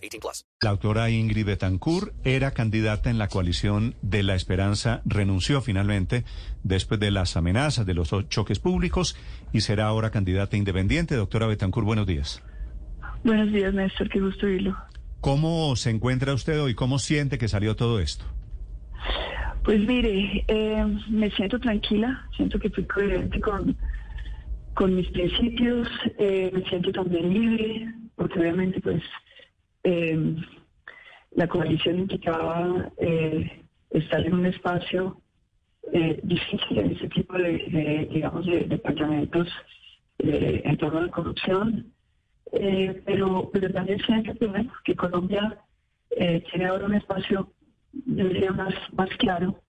18 plus. La autora Ingrid Betancourt era candidata en la coalición de La Esperanza, renunció finalmente después de las amenazas de los choques públicos y será ahora candidata independiente. Doctora Betancourt, buenos días. Buenos días, Néstor. Qué gusto oírlo. ¿Cómo se encuentra usted hoy? ¿Cómo siente que salió todo esto? Pues mire, eh, me siento tranquila, siento que fui coherente con, con mis principios, eh, me siento también libre, porque obviamente pues eh, la coalición implicaba estar en un espacio difícil en ese tipo de, digamos, de departamentos en torno a la corrupción, pero, pero también siento que, que Colombia tiene ahora un espacio yo diría más, más claro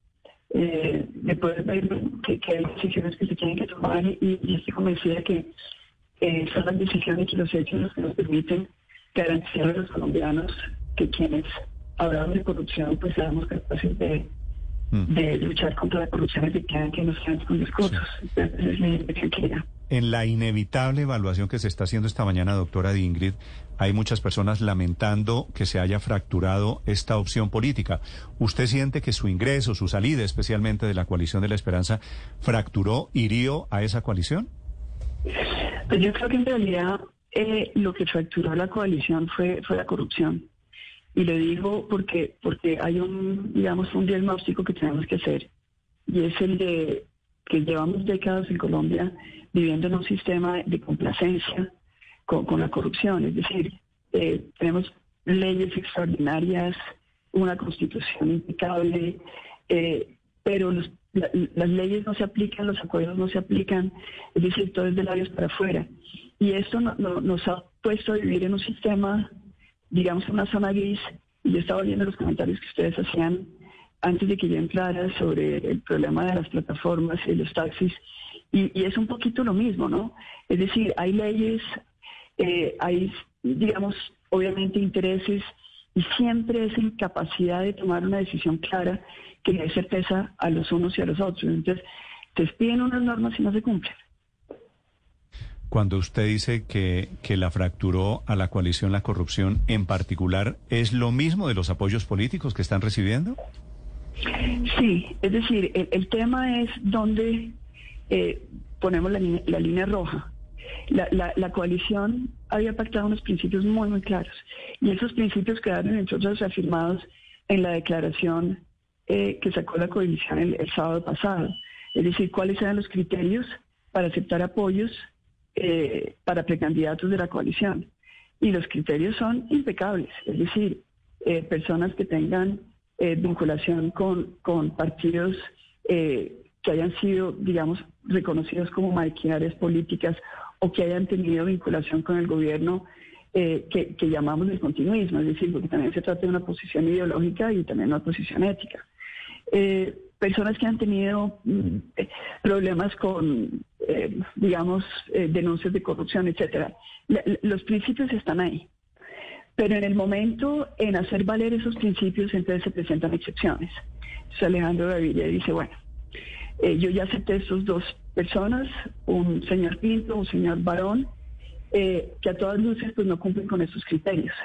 eh, de poder ver que, hay decisiones que se tienen que tomar y, y estoy convencida que eh, son las decisiones y los hechos los que nos permiten garantizar a los colombianos que quienes hablamos de corrupción pues seamos capaces de, mm. de luchar contra la corrupción efectivamente que nos quedan con discursos. Entonces, es mi. En la inevitable evaluación que se está haciendo esta mañana, doctora Ingrid, hay muchas personas lamentando que se haya fracturado esta opción política. ¿Usted siente que su ingreso, su salida especialmente de la coalición de la esperanza, fracturó, hirió a esa coalición? Pues yo creo que en realidad eh, lo que fracturó la coalición fue, fue la corrupción. Y lo digo porque, porque hay un, digamos, un diagnóstico que tenemos que hacer. Y es el de que llevamos décadas en Colombia viviendo en un sistema de complacencia con, la corrupción. Es decir, eh, tenemos leyes extraordinarias, una constitución impecable, eh, pero las leyes no se aplican, los acuerdos no se aplican, es decir, todo es de labios para afuera. Y esto nos ha puesto a vivir en un sistema, digamos, en una zona gris. Y yo estaba viendo los comentarios que ustedes hacían antes de que yo entrara sobre el problema de las plataformas y los taxis. Y, es un poquito lo mismo, ¿no? Es decir, hay leyes, eh, hay, digamos, obviamente intereses y siempre esa incapacidad de tomar una decisión clara que le dé certeza a los unos y a los otros. Entonces, te piden unas normas y no se cumplen. Cuando usted dice que, que la fracturó a la coalición la corrupción en particular, ¿es lo mismo de los apoyos políticos que están recibiendo? Sí, es decir, el, tema es dónde eh, ponemos la, línea roja. La, coalición había pactado unos principios muy, muy claros y esos principios quedaron, entre otros, afirmados en la declaración eh, que sacó la coalición el, sábado pasado. Es decir, cuáles eran los criterios para aceptar apoyos eh, para precandidatos de la coalición. Y los criterios son impecables, es decir, personas que tengan eh, vinculación con, con partidos eh, que hayan sido, digamos, reconocidos como maquinarias políticas o que hayan tenido vinculación con el gobierno eh, que, llamamos el continuismo, es decir, porque también se trata de una posición ideológica y también una posición ética. personas que han tenido mm, problemas con, digamos, denuncias de corrupción, etcétera. los principios están ahí. Pero en el momento, en hacer valer esos principios, entonces se presentan excepciones. Entonces Alejandro Gaviria dice, bueno, eh, yo ya acepté esas dos personas, un señor Pinto, un señor Barón, eh, que a todas luces pues no cumplen con esos criterios.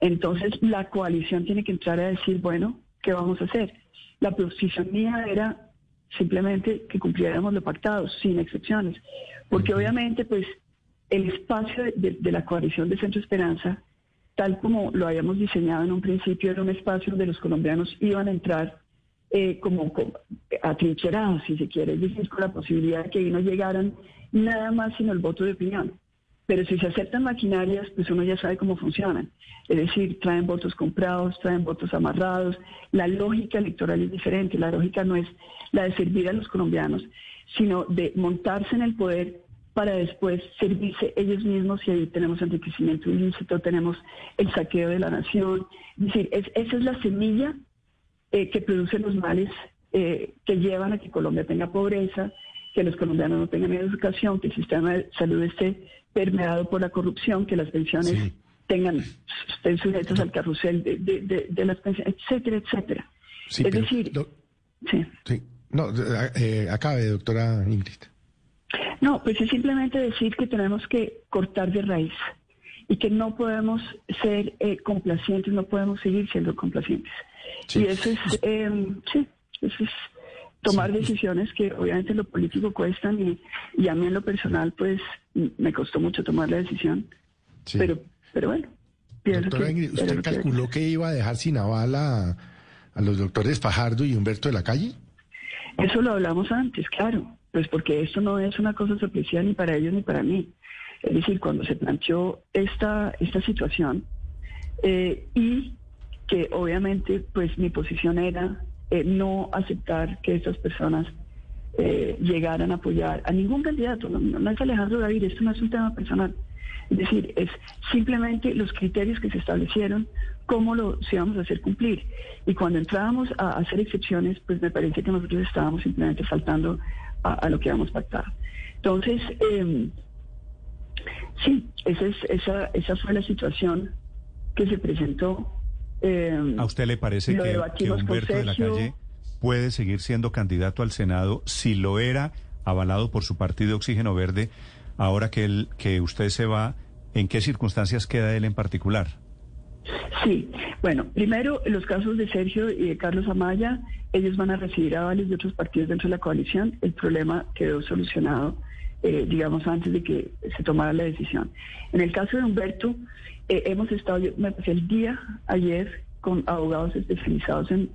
Entonces la coalición tiene que entrar a decir, bueno, ¿qué vamos a hacer? La posición mía era simplemente que cumpliéramos lo pactado, sin excepciones, porque obviamente pues el espacio de la coalición de Centro Esperanza tal como lo habíamos diseñado en un principio, era un espacio donde los colombianos iban a entrar eh, como, atrincherados, si se quiere, decir, con la posibilidad de que ahí no llegaran nada más sino el voto de opinión. Pero si se aceptan maquinarias, pues uno ya sabe cómo funcionan. Es decir, traen votos comprados, traen votos amarrados. La lógica electoral es diferente. La lógica no es la de servir a los colombianos, sino de montarse en el poder para después servirse ellos mismos y ahí tenemos enriquecimiento ilícito, tenemos el saqueo de la nación. Es decir, esa es la semilla eh, que produce los males eh, que llevan a que Colombia tenga pobreza, que los colombianos no tengan educación, que el sistema de salud esté permeado por la corrupción, que las pensiones tengan, estén sujetas al carrusel de, las pensiones, etcétera, etcétera. es decir, sí. sí. No, eh, acabe, doctora Ingrid. No, pues es simplemente decir que tenemos que cortar de raíz y que no podemos ser eh, complacientes, no podemos seguir siendo complacientes. Y eso es, eh, sí, eso es tomar decisiones que obviamente lo político cuestan y, y, a mí en lo personal pues me costó mucho tomar la decisión. Pero, pero bueno. Doctora Ingrid, ¿usted calculó que... iba a dejar sin aval a, a los doctores Fajardo y Humberto de la Calle? Eso lo hablamos antes, claro, pues porque esto no es una cosa sorpresiva ni para ellos ni para mí. Es decir, cuando se planteó esta, esta situación eh, y que obviamente pues mi posición era eh, no aceptar que estas personas eh, llegaran a apoyar a ningún candidato. No, es Alejandro David, esto no es un tema personal. Es decir, es simplemente los criterios que se establecieron, cómo lo íbamos a hacer cumplir. Y cuando entrábamos a hacer excepciones, pues me parece que nosotros estábamos simplemente faltando a, lo que habíamos pactado. Entonces, eh, sí, esa, es, esa, esa fue la situación que se presentó. Eh, ¿A usted le parece que, Humberto de la Calle puede seguir siendo candidato al Senado si lo era avalado por su partido Oxígeno Verde, ahora que, él, que usted se va? ¿En qué circunstancias queda él en particular? Sí, bueno, primero, los casos de Sergio y de Carlos Amaya, ellos van a recibir avales de otros partidos dentro de la coalición. El problema quedó solucionado, eh, digamos, antes de que se tomara la decisión. En el caso de Humberto, eh, hemos estado, yo me pasé el día ayer con abogados especializados en,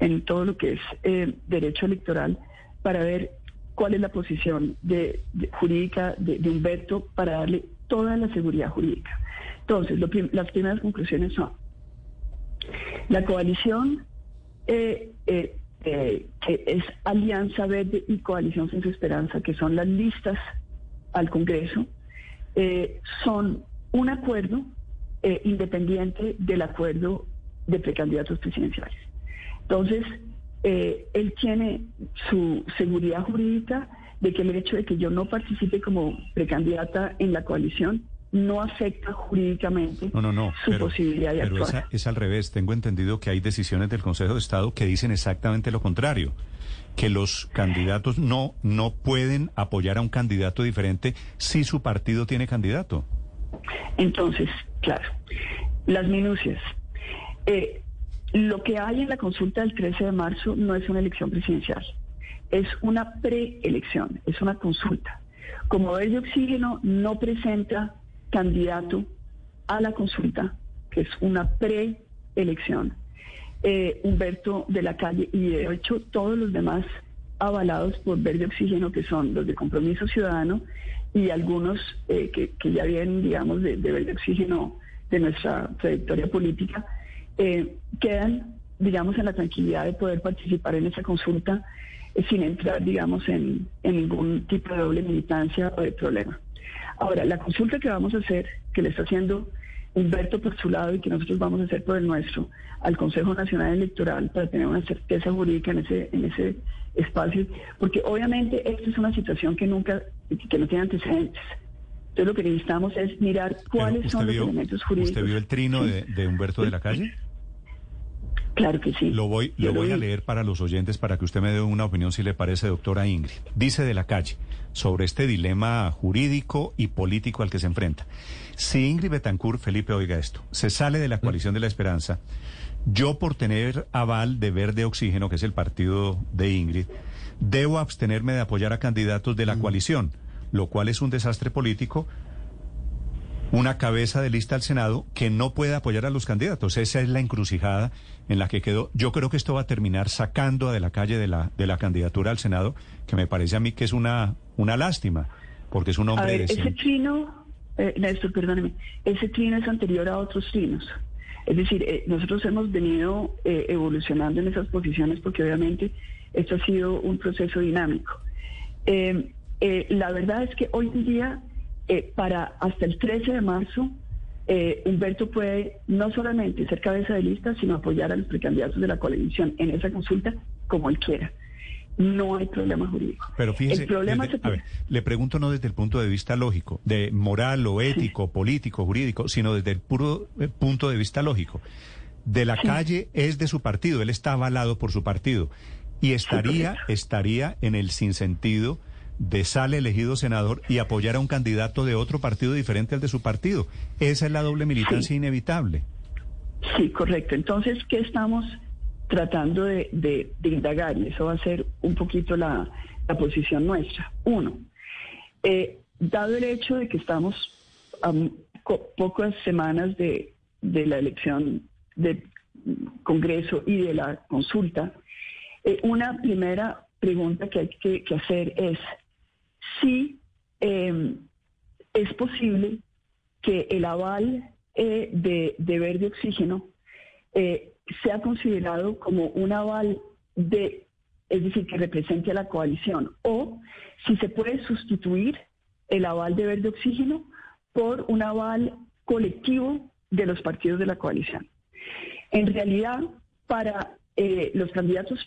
en todo lo que es eh, derecho electoral para ver cuál es la posición de, jurídica de Humberto para darle toda la seguridad jurídica. Entonces, las primeras conclusiones son, la coalición eh, eh, eh, que es Alianza Verde y Coalición Sin Esperanza, que son las listas al Congreso, son un acuerdo independiente del acuerdo de precandidatos presidenciales. Entonces, él tiene su seguridad jurídica de que el hecho de que yo no participe como precandidata en la coalición no afecta jurídicamente su posibilidad de pero actuar. es al revés. Tengo entendido que hay decisiones del Consejo de Estado que dicen exactamente lo contrario, que los candidatos no no pueden apoyar a un candidato diferente si su partido tiene candidato. Entonces, claro, las minucias. Eh, lo que hay en la consulta del 13 de marzo no es una elección presidencial, es una preelección, es una consulta. Como Verde Oxígeno no presenta candidato a la consulta, que es una preelección, eh, Humberto de la Calle y de hecho todos los demás avalados por Verde Oxígeno, que son los de Compromiso Ciudadano y algunos eh, que, ya vienen, digamos, de, Verde Oxígeno de nuestra trayectoria política, eh, quedan, digamos, en la tranquilidad de poder participar en esa consulta sin entrar, digamos, en ningún tipo de doble militancia o de problema. Ahora, la consulta que vamos a hacer, que le está haciendo Humberto por su lado y que nosotros vamos a hacer por el nuestro, al Consejo Nacional Electoral para tener una certeza jurídica en ese, en ese espacio, porque obviamente esta es una situación que nunca, que no tiene antecedentes. Entonces lo que necesitamos es mirar cuáles son los elementos jurídicos. ¿Usted vio el trino de, de, Humberto de la Calle? Claro que sí. Lo voy, lo voy a leer para los oyentes para que usted me dé una opinión si le parece, doctora Ingrid. Dice de la calle sobre este dilema jurídico y político al que se enfrenta. Si Ingrid Betancourt, Felipe, oiga esto, se sale de la coalición de la esperanza, yo por tener aval de Verde Oxígeno, que es el partido de Ingrid, debo abstenerme de apoyar a candidatos de la coalición, lo cual es un desastre político una cabeza de lista al Senado que no puede apoyar a los candidatos. Esa es la encrucijada en la que quedó. Yo creo que esto va a terminar sacando a de la calle de la, de la candidatura al Senado, que me parece a mí que es una, una lástima, porque es un hombre... A ver, ese trino, eh, Néstor, perdóneme, ese trino es anterior a otros trinos. Es decir, eh, nosotros hemos venido eh, evolucionando en esas posiciones porque obviamente esto ha sido un proceso dinámico. eh, la verdad es que hoy en día, eh, para hasta el 13 de marzo, eh, Humberto puede no solamente ser cabeza de lista, sino apoyar a los precandidatos de la coalición en esa consulta como él quiera. No hay problema jurídico. Pero fíjese, el problema desde- se- a ver, le pregunto no desde el punto de vista lógico, de moral o ético, político, jurídico, sino desde el puro eh, punto de vista lógico. De la calle es de su partido, él está avalado por su partido y estaría estaría en el sinsentido de sale elegido senador y apoyar a un candidato de otro partido diferente al de su partido. Esa es la doble militancia inevitable. Sí, correcto. Entonces, ¿qué estamos tratando de, de- de indagar? Y eso va a ser un poquito la, la posición nuestra. Uno, eh, dado el hecho de que estamos a pocas semanas de, de la elección del Congreso y de la consulta, eh, una primera pregunta que hay que, que hacer es si eh, es posible que el aval eh, de, de verde oxígeno eh, sea considerado como un aval de, es decir, que represente a la coalición, o si se puede sustituir el aval de verde oxígeno por un aval colectivo de los partidos de la coalición. En realidad, para eh, los candidatos,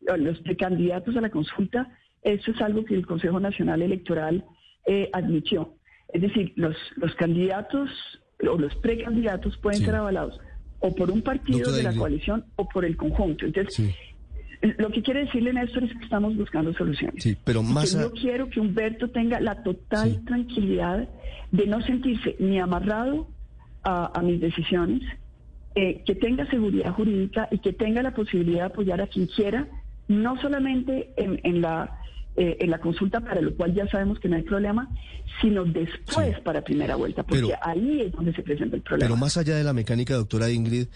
los precandidatos a la consulta, eso es algo que el Consejo Nacional Electoral eh, admitió. Es decir, los, los candidatos o los precandidatos pueden Sí. ser avalados o por un partido Doctora de la Ingrid. coalición o por el conjunto. Entonces, Sí. lo que quiere decirle Néstor es que estamos buscando soluciones. Sí, pero más a- yo quiero que Humberto tenga la total Sí. tranquilidad de no sentirse ni amarrado a, a mis decisiones, eh, que tenga seguridad jurídica y que tenga la posibilidad de apoyar a quien quiera, no solamente en, en la eh, en la consulta, para lo cual ya sabemos que no hay problema, sino después Sí. para primera vuelta, porque Pero- ahí es donde se presenta el problema. Pero más allá de la mecánica, doctora Ingrid,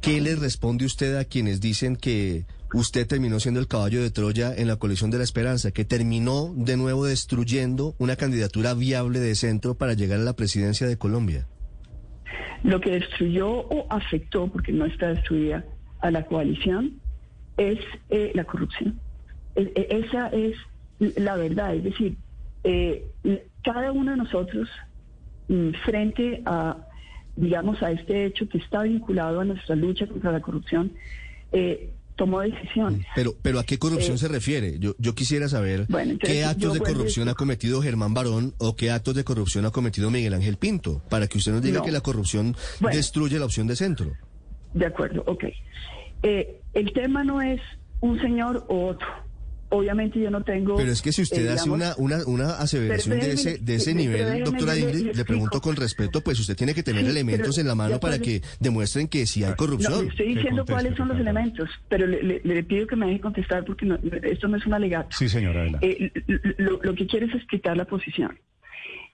¿qué le responde usted a quienes dicen que usted terminó siendo el caballo de Troya en la coalición de la esperanza, que terminó de nuevo destruyendo una candidatura viable de centro para llegar a la presidencia de Colombia? Lo que destruyó o afectó, porque no está destruida, a la coalición es eh, la corrupción. E- e- esa es la verdad. Es decir, eh, cada uno de nosotros, mm, frente a, digamos, a este hecho que está vinculado a nuestra lucha contra la corrupción, eh, tomó decisiones. Pero, pero ¿a qué corrupción Eh, se refiere? Yo, yo quisiera saber Bueno, entonces, qué actos de corrupción ha cometido Germán Barón o qué actos de corrupción ha cometido Miguel Ángel Pinto, para que usted nos diga No. que la corrupción Bueno. destruye la opción de centro. De acuerdo, ok. Eh, el tema no es un señor o otro. Obviamente yo no tengo... Pero es que si usted eh, hace digamos, una, una, una aseveración de ese, de ese nivel, déjeme, doctora le- Ingrid, le le pregunto con respeto, pues usted tiene que tener Sí, elementos pero en la mano para que demuestren que sí hay No, corrupción. le estoy diciendo conteste, cuáles son los elementos, pero le, le- le pido que me deje contestar porque no- esto no es un alegato. Sí, señora, adelante. Eh, lo, lo que quiero es explicar la posición.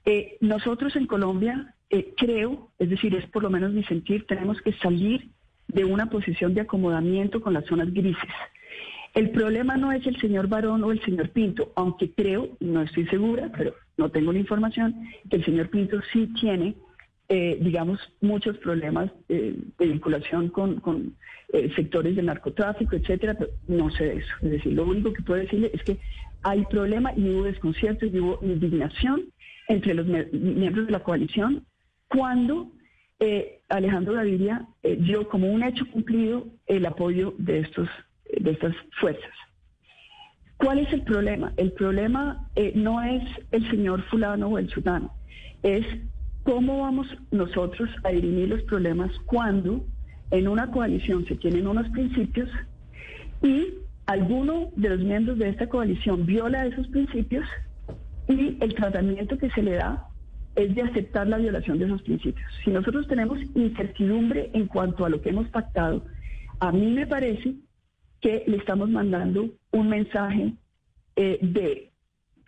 Eh, nosotros en Colombia, eh, creo, es decir, es por lo menos mi sentir, tenemos que salir de una posición de acomodamiento con las zonas grises. El problema no es el señor Barón o el señor Pinto, aunque creo, no estoy segura, pero no tengo la información, que el señor Pinto sí tiene, eh, digamos, muchos problemas eh, de vinculación con, eh, sectores del narcotráfico, etcétera, pero no sé de eso. Es decir, lo único que puedo decirle es que hay problema y hubo desconcierto y hubo indignación entre los miembros de la coalición cuando eh, Alejandro Gaviria eh, dio como un hecho cumplido el apoyo de estos de estas fuerzas. ¿Cuál es el problema? El problema eh, no es el señor fulano o el sudano, es cómo vamos nosotros a dirimir los problemas cuando en una coalición se tienen unos principios y alguno de los miembros de esta coalición viola esos principios y el tratamiento que se le da es de aceptar la violación de esos principios. Si nosotros tenemos incertidumbre en cuanto a lo que hemos pactado, a mí me parece que le estamos mandando un mensaje eh, de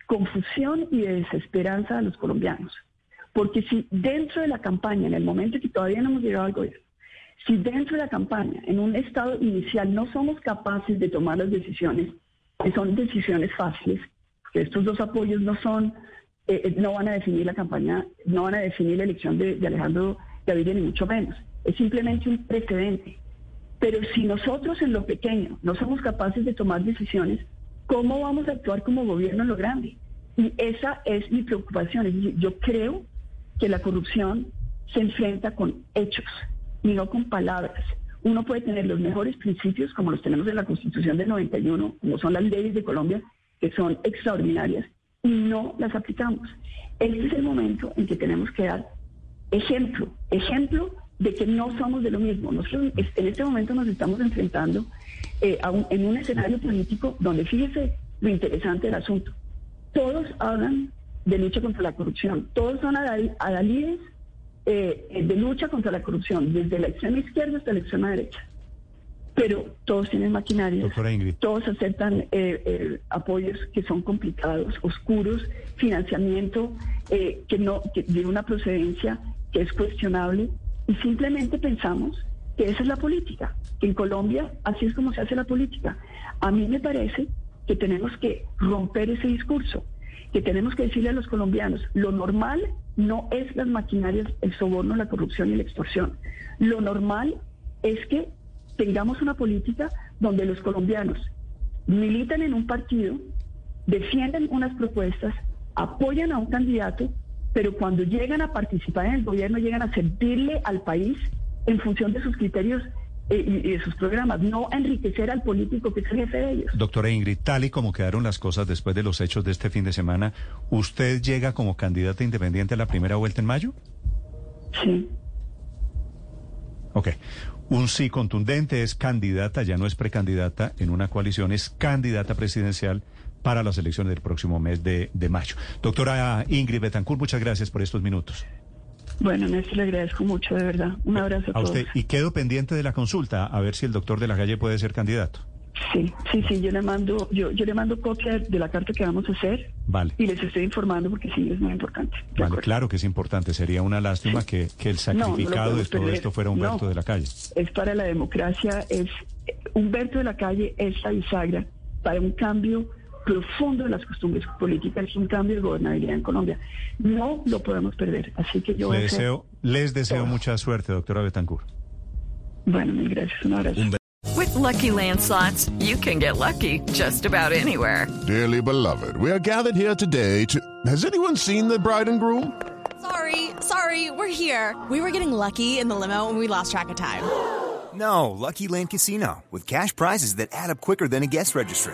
confusión y de desesperanza a los colombianos. Porque si dentro de la campaña, en el momento que todavía no hemos llegado al gobierno, si dentro de la campaña, en un estado inicial, no somos capaces de tomar las decisiones, que son decisiones fáciles, que estos dos apoyos no son, eh, eh, no van a definir la campaña, no van a definir la elección de, de Alejandro Gaviria, ni mucho menos. Es simplemente un precedente. Pero si nosotros en lo pequeño no somos capaces de tomar decisiones, ¿cómo vamos a actuar como gobierno en lo grande? Y esa es mi preocupación. Es decir, yo creo que la corrupción se enfrenta con hechos y no con palabras. Uno puede tener los mejores principios, como los tenemos en la Constitución del 91, como son las leyes de Colombia, que son extraordinarias, y no las aplicamos. Este es el momento en que tenemos que dar ejemplo, ejemplo de que no somos de lo mismo. Nosotros en este momento nos estamos enfrentando eh, en un escenario político donde fíjese lo interesante del asunto. Todos hablan de lucha contra la corrupción, todos son adalides eh, de lucha contra la corrupción, desde la extrema izquierda hasta la extrema derecha. Pero todos tienen maquinaria, todos aceptan eh, eh, apoyos que son complicados, oscuros, financiamiento que no que de una procedencia que es cuestionable y simplemente pensamos que esa es la política, que en Colombia así es como se hace la política. A mí me parece que tenemos que romper ese discurso, que tenemos que decirle a los colombianos, lo normal no es las maquinarias, el soborno, la corrupción y la extorsión. Lo normal es que tengamos una política donde los colombianos militan en un partido, defienden unas propuestas, apoyan a un candidato pero cuando llegan a participar en el gobierno, llegan a servirle al país en función de sus criterios eh, y de sus programas, no a enriquecer al político que es el jefe de ellos. Doctora Ingrid, tal y como quedaron las cosas después de los hechos de este fin de semana, ¿usted llega como candidata independiente a la primera vuelta en mayo? Sí. Ok. Un sí contundente es candidata, ya no es precandidata en una coalición, es candidata presidencial para las elecciones del próximo mes de, mayo. Doctora Ingrid Betancourt, muchas gracias por estos minutos. Bueno, Néstor, le agradezco mucho, de verdad. Un abrazo a, a usted. Y quedo pendiente de la consulta, a ver si el doctor de la calle puede ser candidato. Sí, sí, sí, yo le mando, yo, yo le mando copia de la carta que vamos a hacer. Vale. Y les estoy informando porque sí es muy importante. Vale, claro que es importante. Sería una lástima que, que, el sacrificado de todo esto fuera Humberto de la Calle. Es para la democracia, es Humberto de la Calle es la bisagra para un cambio profundo de las costumbres políticas es un cambio de gobernabilidad en Colombia. No lo podemos perder. Así que yo... Les deseo, les deseo mucha suerte, doctora Betancourt. Bueno, mil gracias. Un abrazo. With lucky landslots, you can get lucky just about anywhere. Dearly beloved, we are gathered here today to... Has anyone seen the bride and groom? Sorry, sorry, we're here. We were getting lucky in the limo and we lost track of time. No, Lucky Land Casino, with cash prizes that add up quicker than a guest registry